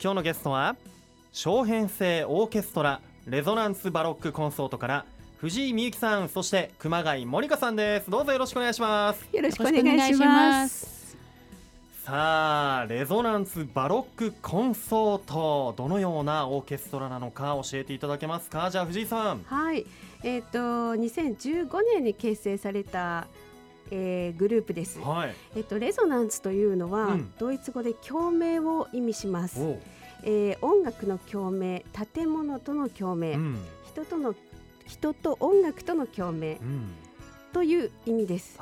今日のゲストは小編成オーケストラレゾナンスバロックコンソートから藤井美幸さんそして熊谷モニカさんです。どうぞよろしくお願いします。よろしくお願いします。さあレゾナンスバロックコンソートどのようなオーケストラなのか教えていただけますか？じゃあ藤井さん。はい。えっ、ー、と2015年に結成されたえー、グループです、はい、えっと、レゾナンスというのは、うん、ドイツ語で共鳴を意味します、えー、音楽の共鳴建物との共鳴、うん、人との人と音楽との共鳴、うん、という意味です。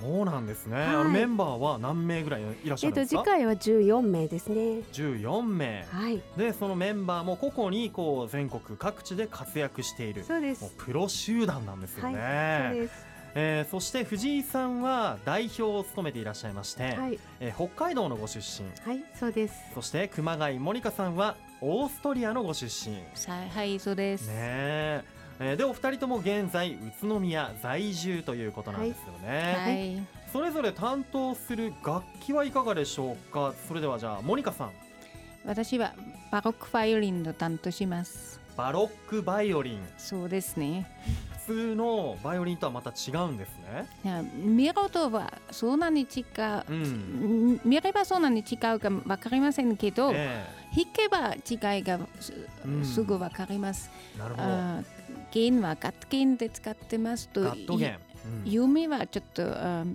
そうなんですね、はい、メンバーは何名ぐらいいらっしゃるんですか、えっと、次回は14名ですね。14名、はい、でそのメンバーも個々にこう全国各地で活躍している。そうです。プロ集団なんですよね、はい、そうですえー、そして藤井さんは代表を務めていらっしゃいまして、はい、えー、北海道のご出身。はいそうです。そして熊谷モニカさんはオーストリアのご出身。はいそうです。ねえ。ー、でお二人とも現在宇都宮在住ということなんですよね、はい、はい。それぞれ担当する楽器はいかがでしょうか？それではじゃあモニカさん。私はバロックバイオリンの担当します。バロックバイオリン。そうですね普通のバイオリンとはまた違うんですね。見るとはそんなに違う、うん、見ればそんなに違うか分かりませんけど、えー、弾けば違いがす,、すぐ分かります、なるほど。弦はガット弦で使ってますとガット弦。弓はちょっと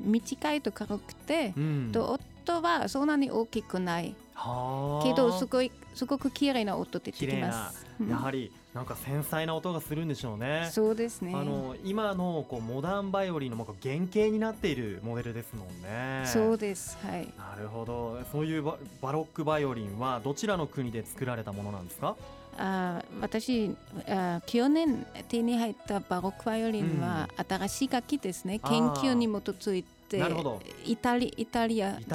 短いと軽くて、うん、と音はそんなに大きくないけどすごいすごく綺麗な音でできます。やはりなんか繊細な音がするんでしょうね。そうですね。あの今のこうモダンバイオリンの原型になっているモデルですもんね。そうです。はい。なるほど。そういうバロックバイオリンはどちらの国で作られたものなんですか？あ私あ去年手に入ったバロックバイオリンは新しい楽器ですね、うん、研究に基づいてイタリイタリアで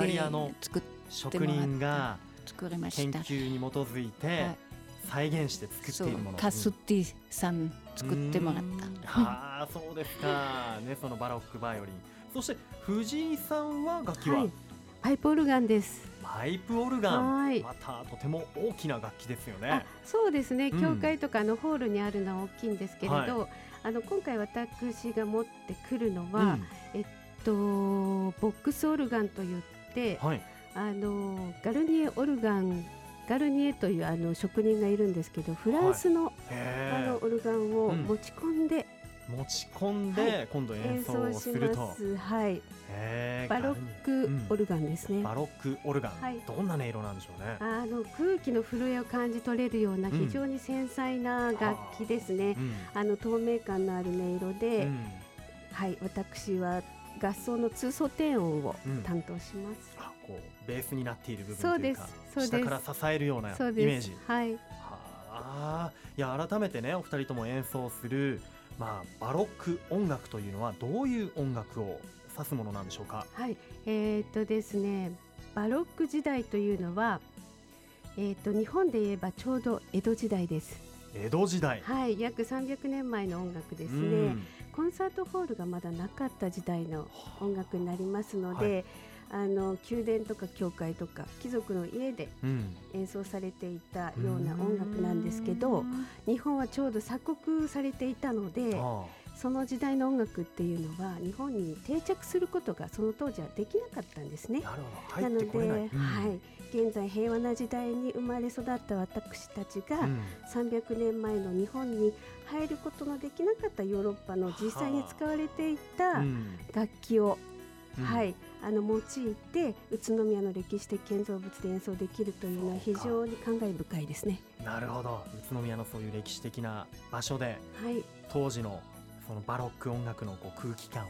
作って職人が研究に基づいて再現して作っているもの、カスティさん作ってもらった。ああそうですか。ねそのバロックバイオリン。そして藤井さんは楽器は、はい、パイプオルガンです。パイプオルガン、はい、またとても大きな楽器ですよね。そうですね、教会とかのホールにあるのは大きいんですけれど、はい、あの今回私が持ってくるのは、うん、えっとボックスオルガンといって、はい、あのガルニエオルガンガルニエというあの職人がいるんですけどフランスの,、あのオルガンを持ち込んで、持ち込んで、今度演奏をす。ると。はい。バロックオルガンですね。うん、バロックオルガン、はい、どんな音色なんでしょうね。あの空気の震えを感じ取れるような非常に繊細な楽器ですね。うん、あの透明感のある音色で、うん、はい。私は合奏の通奏低音を担当します。あこうベースになっている部分というか、そうです下から支えるようなイメージ。はい。はあ、いや改めてねお二人とも演奏する。まあ、バロック音楽というのはどういう音楽を指すものなんでしょうか？はい、えー、っとですね、バロック時代というのは、えー、っと日本で言えばちょうど江戸時代です。江戸時代。はい、約300年前の音楽ですね。コンサートホールがまだなかった時代の音楽になりますので。はいあの宮殿とか教会とか貴族の家で演奏されていたような音楽なんですけど、日本はちょうど鎖国されていたのでその時代の音楽っていうのは日本に定着することがその当時はできなかったんですね。なので、うん、はい、現在平和な時代に生まれ育った私たちが、うん、300年前の日本に入ることのできなかったヨーロッパの実際に使われていた楽器を、うん、はい。あの用いて宇都宮の歴史的建造物で演奏できるというのは非常に感慨深いですね。なるほど。宇都宮のそういう歴史的な場所で、はい、当時のそのバロック音楽のこう空気感を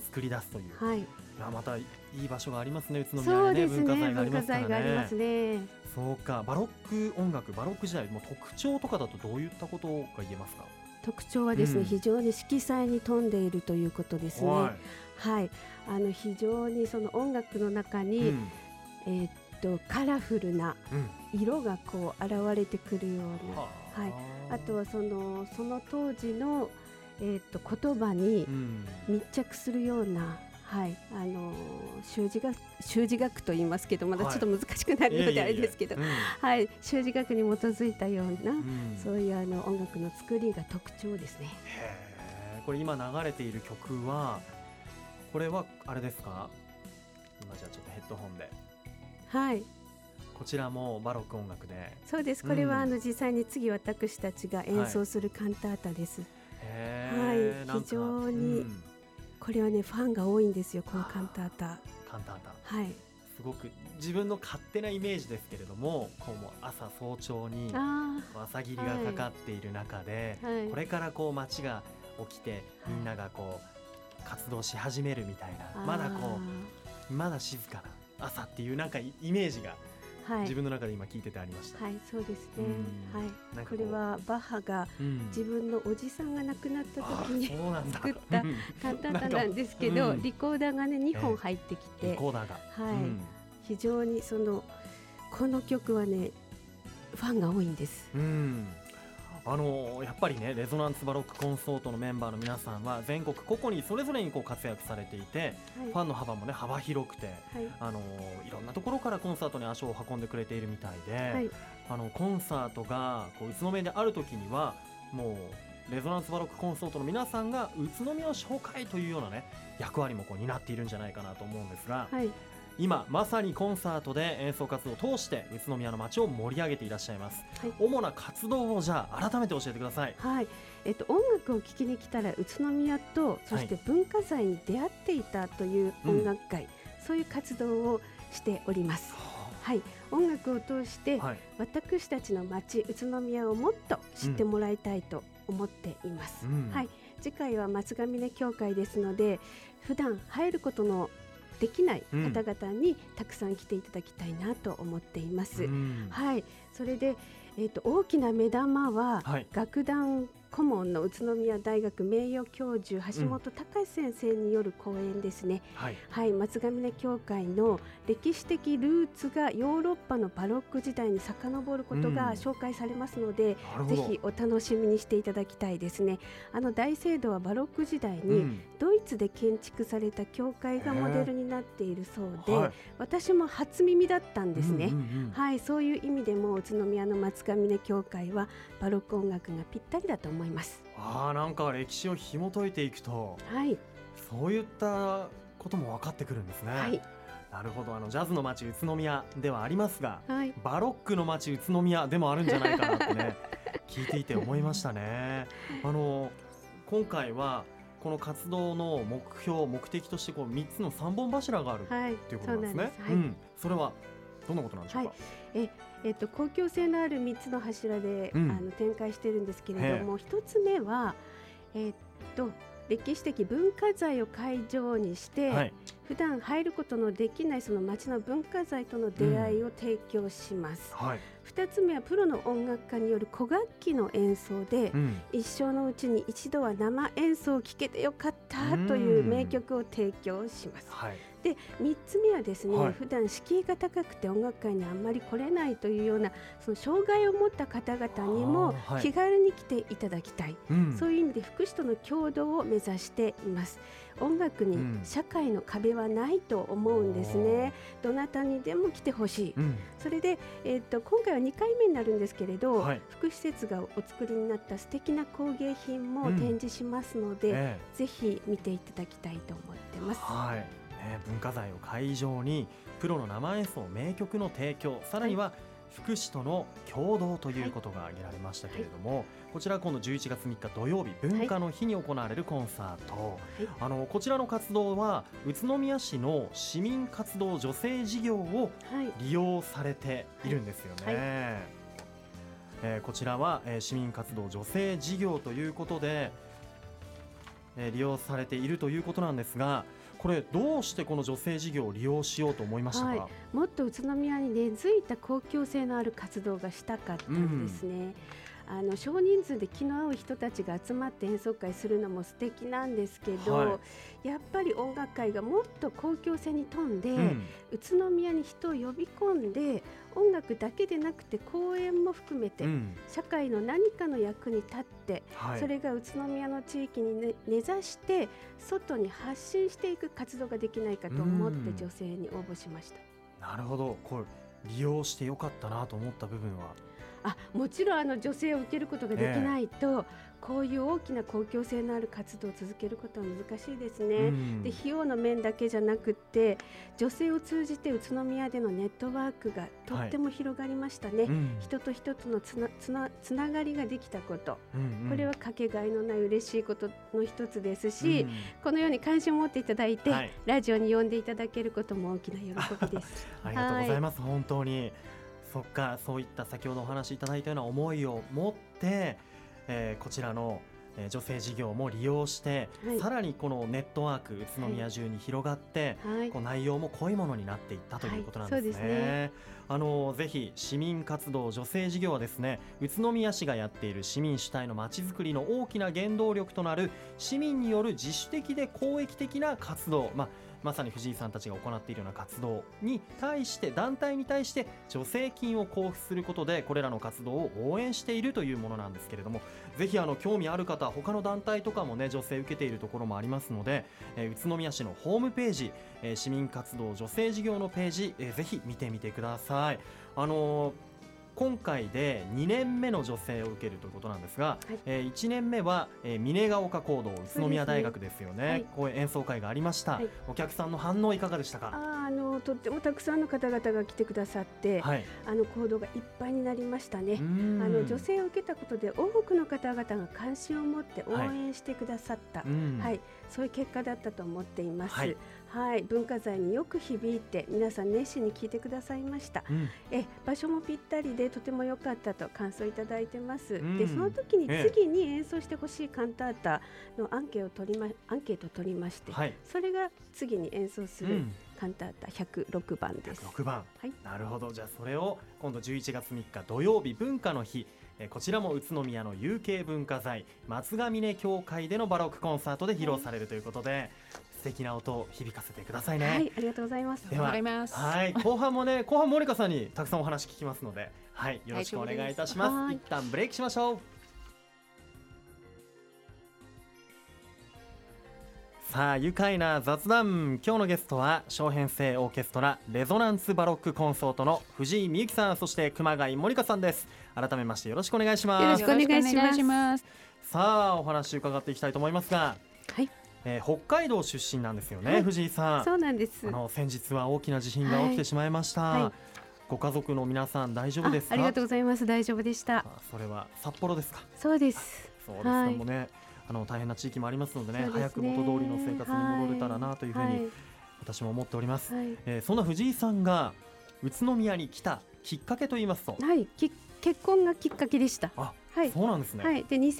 作り出すという、はい、いやまたいい場所がありますね宇都宮にね、ね、文化財がありますからね。ね。そうか。バロック音楽バロック時代も特徴とかだとどういったことが言えますか？特徴はですね、うん、非常に色彩に富んでいるということですね。はい、あの非常にその音楽の中に、うん、えー、っとカラフルな色がこう現れてくるような、はい、あとはそのその当時のえー、っと言葉に密着するような、はい、あの習字学習字学と言いますけどまだちょっと難しくなるのであれですけど、はい、習字学に基づいたような、うん、そういうあの音楽の作りが特徴ですね。これ今流れている曲はこれはあれですか？今じゃあちょっとヘッドホンで。はい。こちらもバロック音楽で。そうです。これは、あの実際に次私たちが演奏するカンタータです、はい、非常に、これはねファンが多いんですよこのカンタータ。カンタータ。はい。すごく自分の勝手なイメージですけれどもこうも朝早朝に朝霧がかかっている中で、はい、これからこう街が起きてみんながこう活動し始めるみたい。なまだこうまだ静かな朝っていうなんかイメージがはい、自分の中で今聞いててありました。はい、そうですね。はい、これはバッハが自分のおじさんが亡くなった時に、作ったカンタータなんですけど、リコーダーがね2本入ってきて、リコーダーが、はい、非常にそのこの曲はねファンが多いんです。うんあのやっぱりねレゾナンスバロックコンソートのメンバーの皆さんは全国個々にそれぞれにこう活躍されていて、はい、ファンの幅もね幅広くて、はい、あのいろんなところからコンサートに足を運んでくれているみたいで、はい、あのコンサートがこう宇都宮である時にはもうレゾナンスバロックコンソートの皆さんが宇都宮を紹介というようなね役割もこう担っているんじゃないかなと思うんですが、はい、今まさにコンサートで演奏活動を通して宇都宮の街を盛り上げていらっしゃいます、はい、主な活動をじゃあ改めて教えてください。はい。えっと、音楽を聴きに来たら宇都宮とそして文化財に出会っていたという音楽会、はい、そういう活動をしております。はい、音楽を通して、私たちの街宇都宮をもっと知ってもらいたいと思っています。うん、はい、次回は松ヶ峰教会ですので普段入ることのできない方々にたくさん来ていただきたいなと思っています。うん、はい、それで、えーと、大きな目玉は、はい、楽団顧問の宇都宮大学名誉教授橋本隆先生による講演ですね、うん、はい、はい、松ヶ峰教会の歴史的ルーツがヨーロッパのバロック時代に遡ることが紹介されますので、うん、ぜひお楽しみにしていただきたいですね。あの大聖堂はバロック時代にドイツで建築された教会がモデルになっているそうで、はい、私も初耳だったんですね、うんうんうん、はいそういう意味でも宇都宮の松ヶ峰教会はバロック音楽がぴったりだと思います。いますあなんか歴史を紐解いていくと、はい、そういったことも分かってくるんですね。はい。なるほど。あのジャズの街宇都宮ではありますが、はい、バロックの街宇都宮でもあるんじゃないかなってね 聞いていて思いましたね。あの今回はこの活動の目標目的としてこう3つの3本柱がある、はい、ということなんですね。はい、うん、それはどんなことなんでしょうか？はい、ええっと、公共性のある3つの柱で、うん、あの展開しているんですけれども1つ目は、えっと歴史的文化財を会場にして、はい、普段入ることのできないその町の文化財との出会いを提供します、うん。はい、2つ目はプロの音楽家による古楽器の演奏で、うん、一生のうちに一度は生演奏を聴けてよかったという名曲を提供します、はい。で3つ目はですね、はい、普段敷居が高くて音楽会にあんまり来れないというようなその障害を持った方々にも気軽に来ていただきたい、はい、そういう意味で福祉との共同を目指しています。音楽に社会の壁はないと思うんですね、うん、どなたにでも来てほしい、うん、それで、えーと、今回は2回目になるんですけれど、はい、福祉施設がお作りになった素敵な工芸品も展示しますので、うんえ。ー、ぜひ見ていただきたいと思ってます。はい。ね、文化財を会場にプロの生演奏名曲の提供さらには福祉との共同ということが挙げられましたけれども、はい、こちら今度11月3日土曜日文化の日に行われるコンサート、はい、あのこちらの活動は宇都宮市の市民活動助成事業を利用されているんですよね。はい、えー、こちらは、えー、市民活動助成事業ということで、えー、利用されているということなんですがこれどうしてこの女性事業を利用しようと思いましたか、はい、もっと宇都宮に根付いた公共性のある活動がしたかったんですね。うんあの少人数で気の合う人たちが集まって演奏会するのも素敵なんですけど、はい、やっぱり音楽会がもっと公共性に富んで、うん、宇都宮に人を呼び込んで音楽だけでなくて公演も含めて、うん、社会の何かの役に立って、はい、それが宇都宮の地域に、ね、根ざして外に発信していく活動ができないかと思って女性に応募しました。なるほど。これ利用してよかったなと思った部分は？あもちろんあの女性を受けることができないと、こういう大きな公共性のある活動を続けることは難しいですね。うん、で費用の面だけじゃなくて女性を通じて宇都宮でのネットワークがとっても広がりましたね。はい。うん、人と人とのつなつなつながりができたこと、うんうん、これはかけがえのない嬉しいことの一つですし、うん、このように関心を持っていただいて、はい、ラジオに呼んでいただけることも大きな喜びです。ありがとうございます、はい、本当に。そっかそういった先ほどお話しいただいたような思いを持って、えー、こちらの女性事業も利用して、はい、さらにこのネットワーク宇都宮中に広がって、はい、こう内容も濃いものになっていったということなんですね。はい、すね。あのぜひ市民活動女性事業はですね宇都宮市がやっている市民主体のまちづくりの大きな原動力となる市民による自主的で公益的な活動、まあまさに藤井さんたちが行っているような活動に対して団体に対して助成金を交付することでこれらの活動を応援しているというものなんですけれどもぜひあの興味ある方他の団体とかもね助成受けているところもありますので、え、宇都宮市のホームページ、え、市民活動女性事業のページ、えー、ぜひ見てみてください。あのー今回で2年目の女性を受けるということなんですが、はい、えー、1年目は、えー、峰ヶ丘講堂宇都宮大学ですよね、ねはい、こう演奏会がありました、はい、お客さんの反応いかがでしたか？ああのとってもたくさんの方々が来てくださって、はい、あの講堂がいっぱいになりましたね。あの女性を受けたことで多くの方々が関心を持って応援してくださった、はい。そういう結果だったと思っています。はい、文化財によく響いて皆さん熱心に聞いてくださいました、うん、え場所もぴったりでとても良かったと感想いただいてます、うん、でその時に次に演奏してほしいカンタータのアンケートを取りまアンケートを取りまして、はい、それが次に演奏する、カンタータ106番です。106番、はい、なるほど。じゃあそれを今度11月3日土曜日文化の日。えこちらも宇都宮の有形文化財松ヶ峰教会でのバロックコンサートで披露されるということで、素敵な音を響かせてくださいね。はい、ありがとうございます。では、はい、後半もね、後半モニカさんにたくさんお話聞きますので、はい、よろしくお願いいたします。一旦ブレイクしましょう。さあ愉快な雑談今日のゲストは小編成オーケストラレゾナンスバロックコンソートの藤井美幸さんそして熊谷森香さんです改めましてよろしくお願いしますよろしくお願いしますさあお話伺っていきたいと思いますがはいえー、北海道出身なんですよね、はい、藤井さん。そうなんです。あの先日は大きな地震が起きてしまいました、はい。はい、ご家族の皆さん大丈夫ですか？ありがとうございます。大丈夫でした。それは札幌ですか？そうです。そうですか、もねあの大変な地域もありますのでね、ね、早く元通りの生活に戻れたらなというふうに、私も思っております、はい、えー、そんな藤井さんが宇都宮に来たきっかけと言いますと？はい。結婚がきっかけでした。あはい、そうなんですね。はい、で2009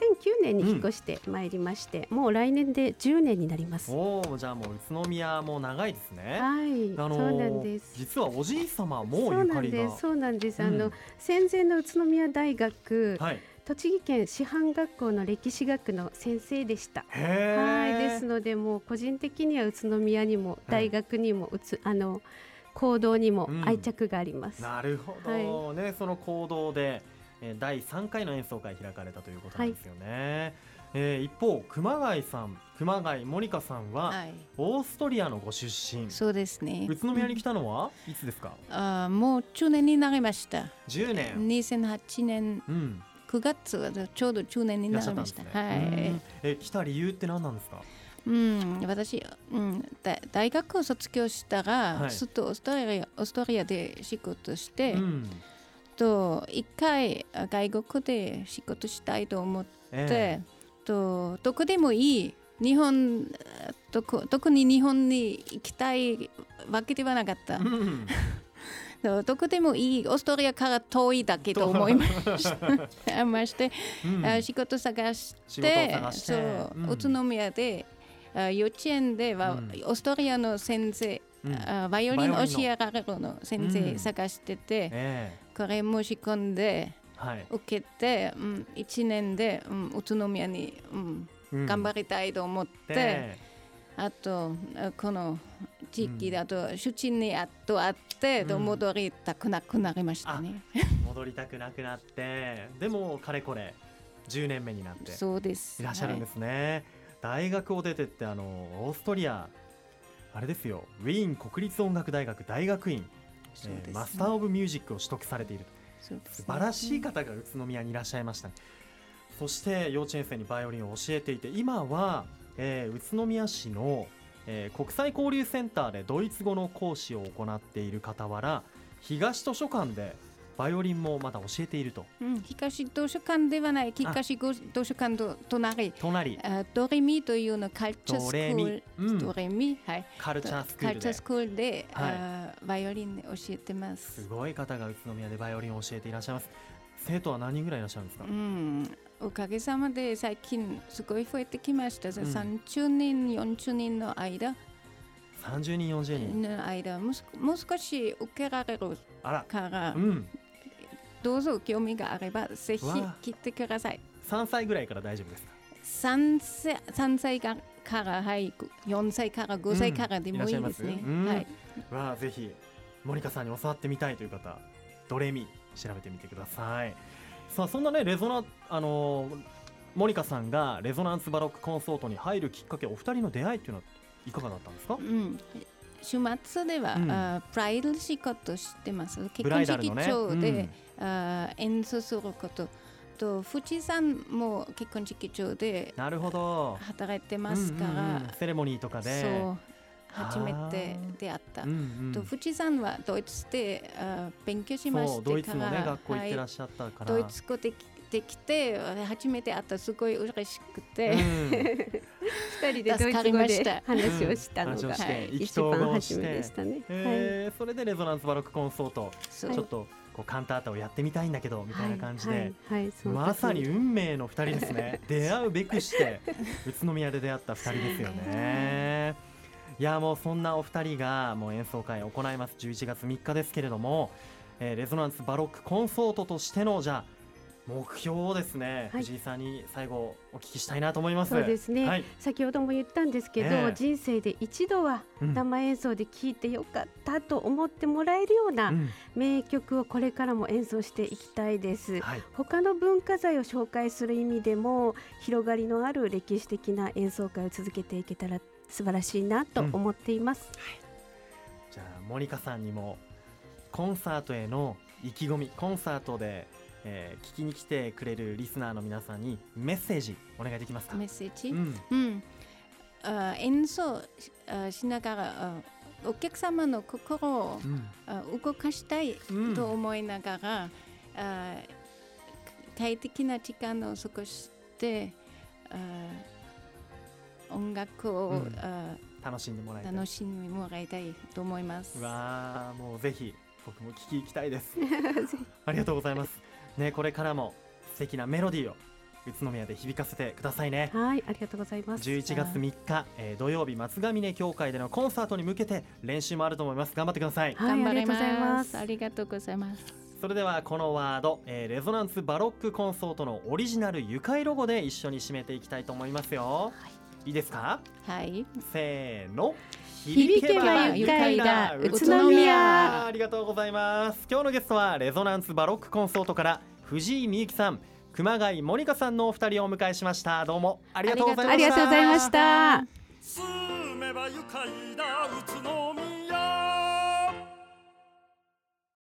年に引っ越してまいりまして、うん、もう来年で10年になります。おお、じゃあもう宇都宮も長いですね。はい、あのー、そうなんです。実はおじい様もゆかりが。そうなんです。あの、うん、戦前の宇都宮大学。はい。栃木県師範学校の歴史学の先生でした。はいですのでもう個人的には宇都宮にも大学にもうつ、あの行動にも愛着があります。うん、なるほど、はい、ねその行動で、え第3回の演奏会開かれたということなんですよね。はい、えー、一方熊谷さん熊谷モニカさんは、はい、オーストリアのご出身。そうですね。宇都宮に来たのは、いつですか？あもう10年になりました。10年。2008年、うん。9月はちょうど中年になりました。たね、はい。え来た理由って何なんですか？うん、私、うん、大学を卒業したら、はい、ずっとオーストラリアオーストラリアで仕事して、うん、と一回外国で仕事したいと思って、えー、とどこでもいい日本特に日本に行きたいわけではなかった。うん。どこでもいいオーストラリアから遠いだけと思いました。まして、うん、仕事探してそう、うん、宇都宮で幼稚園では、うん、オーストラリアの先生、うん、バイオリン教えられるの先生探してて、これ申し込んで受けて、うん、1年で、うん、宇都宮に、うん、頑張りたいと思って、あとこの地域だと主治にあとあって、うん、戻りたくなくなりましたね。戻りたくなくなってでもかれこれ10年目になってそうです。いらっしゃるんですね。はい、大学を出てってあのオーストリアあれですよ。ウィーン国立音楽大学大学院、ねえー、マスター・オブ・ミュージックを取得されている、ね、素晴らしい方が宇都宮にいらっしゃいました、ね、そして幼稚園生にバイオリンを教えていて今はえー、宇都宮市の、えー、国際交流センターでドイツ語の講師を行っている傍ら東図書館でバイオリンもまだ教えていると、うん、東図書館ではない東図書館と隣。隣ドレミというのカルチャースクール。ドレミ,、ドレミ？はい、カルチャースクールで。カルチャースクールで、はい、バイオリン教えてます。すごい方が宇都宮でバイオリンを教えていらっしゃいます。生徒は何人ぐらいいらっしゃるんですか、うん、おかげさまで最近すごい増えてきました。うん、30人、40人の間。30人、40人。の間。ももう少し受けられるから、うん、どうぞ興味があればぜひ来てください。3歳ぐらいから大丈夫ですか？3, 歳3歳から、はい、4歳から5歳からでもいいですね。うん、はい、わあぜひモニカさんに教わってみたいという方ドレミ調べてみてください。さあそんなねレゾナあのー、モニカさんがレゾナンスバロックコンソートに入るきっかけお二人の出会いっていうのはいかがだったんですか、うん、週末では、うん、あプライド仕事してます？結婚式場で、ね演奏することと富士山も結婚式場でなるほど。働いてますから、うんうんうん、セレモニーとかで。そう初めて出会った。うんうん、と富士山はドイツであ勉強しましてドイツの、ね、学校行ってらっしゃったから、はい、ドイツ語でできて初めて会ったすごい嬉しくて、うん、二人でドイツ語で。話をしたのが、うん。はい、一番初めでしたね、えー、はい、それでレゾナンスバロックコンソートちょっとこうカンタータをやってみたいんだけどみたいな感じで、はいはい、まさに運命の二人ですね。出会うべくして宇都宮で出会った二人ですよね。い。やもうそんなお二人がもう演奏会を行います。11月3日ですけれども、えー、レゾナンスバロックコンソートとしてのじゃあ目標をですね、はい、藤井さんに最後お聞きしたいなと思います。そうですね、はい、先ほども言ったんですけど、えー、人生で一度は生演奏で聴いてよかったと思ってもらえるような名曲をこれからも演奏していきたいです、はい、他の文化財を紹介する意味でも広がりのある歴史的な演奏会を続けていけたら素晴らしいなと思っています、うん。はい、じゃあモニカさんにもコンサートへの意気込みコンサートで、えー、聞きに来てくれるリスナーの皆さんにメッセージお願いできますか？メッセージ、うん、うん、あ演奏しながらお客様の心を、うん、動かしたいと思いながら、うん、快適な時間を過ごしてあ音楽を、うん、楽しんでもらいたい。楽しんでもらいたいと思います。わあもうぜひ僕も聞き行きたいです。ありがとうございますねこれからも素敵なメロディーを宇都宮で響かせてくださいね。はいありがとうございます。11月3日、えー、土曜日松ヶ峰協会でのコンサートに向けて練習もあると思います。頑張ってください、はい、頑張ります。ありがとうございます。それではこのワード、えー、レゾナンスバロックコンソートのオリジナル愉快ロゴで一緒に締めていきたいと思いますよ、はいいいですか？はい。せーの。響けば愉快だ。宇都宮。ありがとうございます。今日のゲストはレゾナンスバロックコンソートから藤井美幸さん熊谷モニカさんのお二人をお迎えしました。どうも。ありがとうございました。ありがとうございました。住めば愉快だ。宇都宮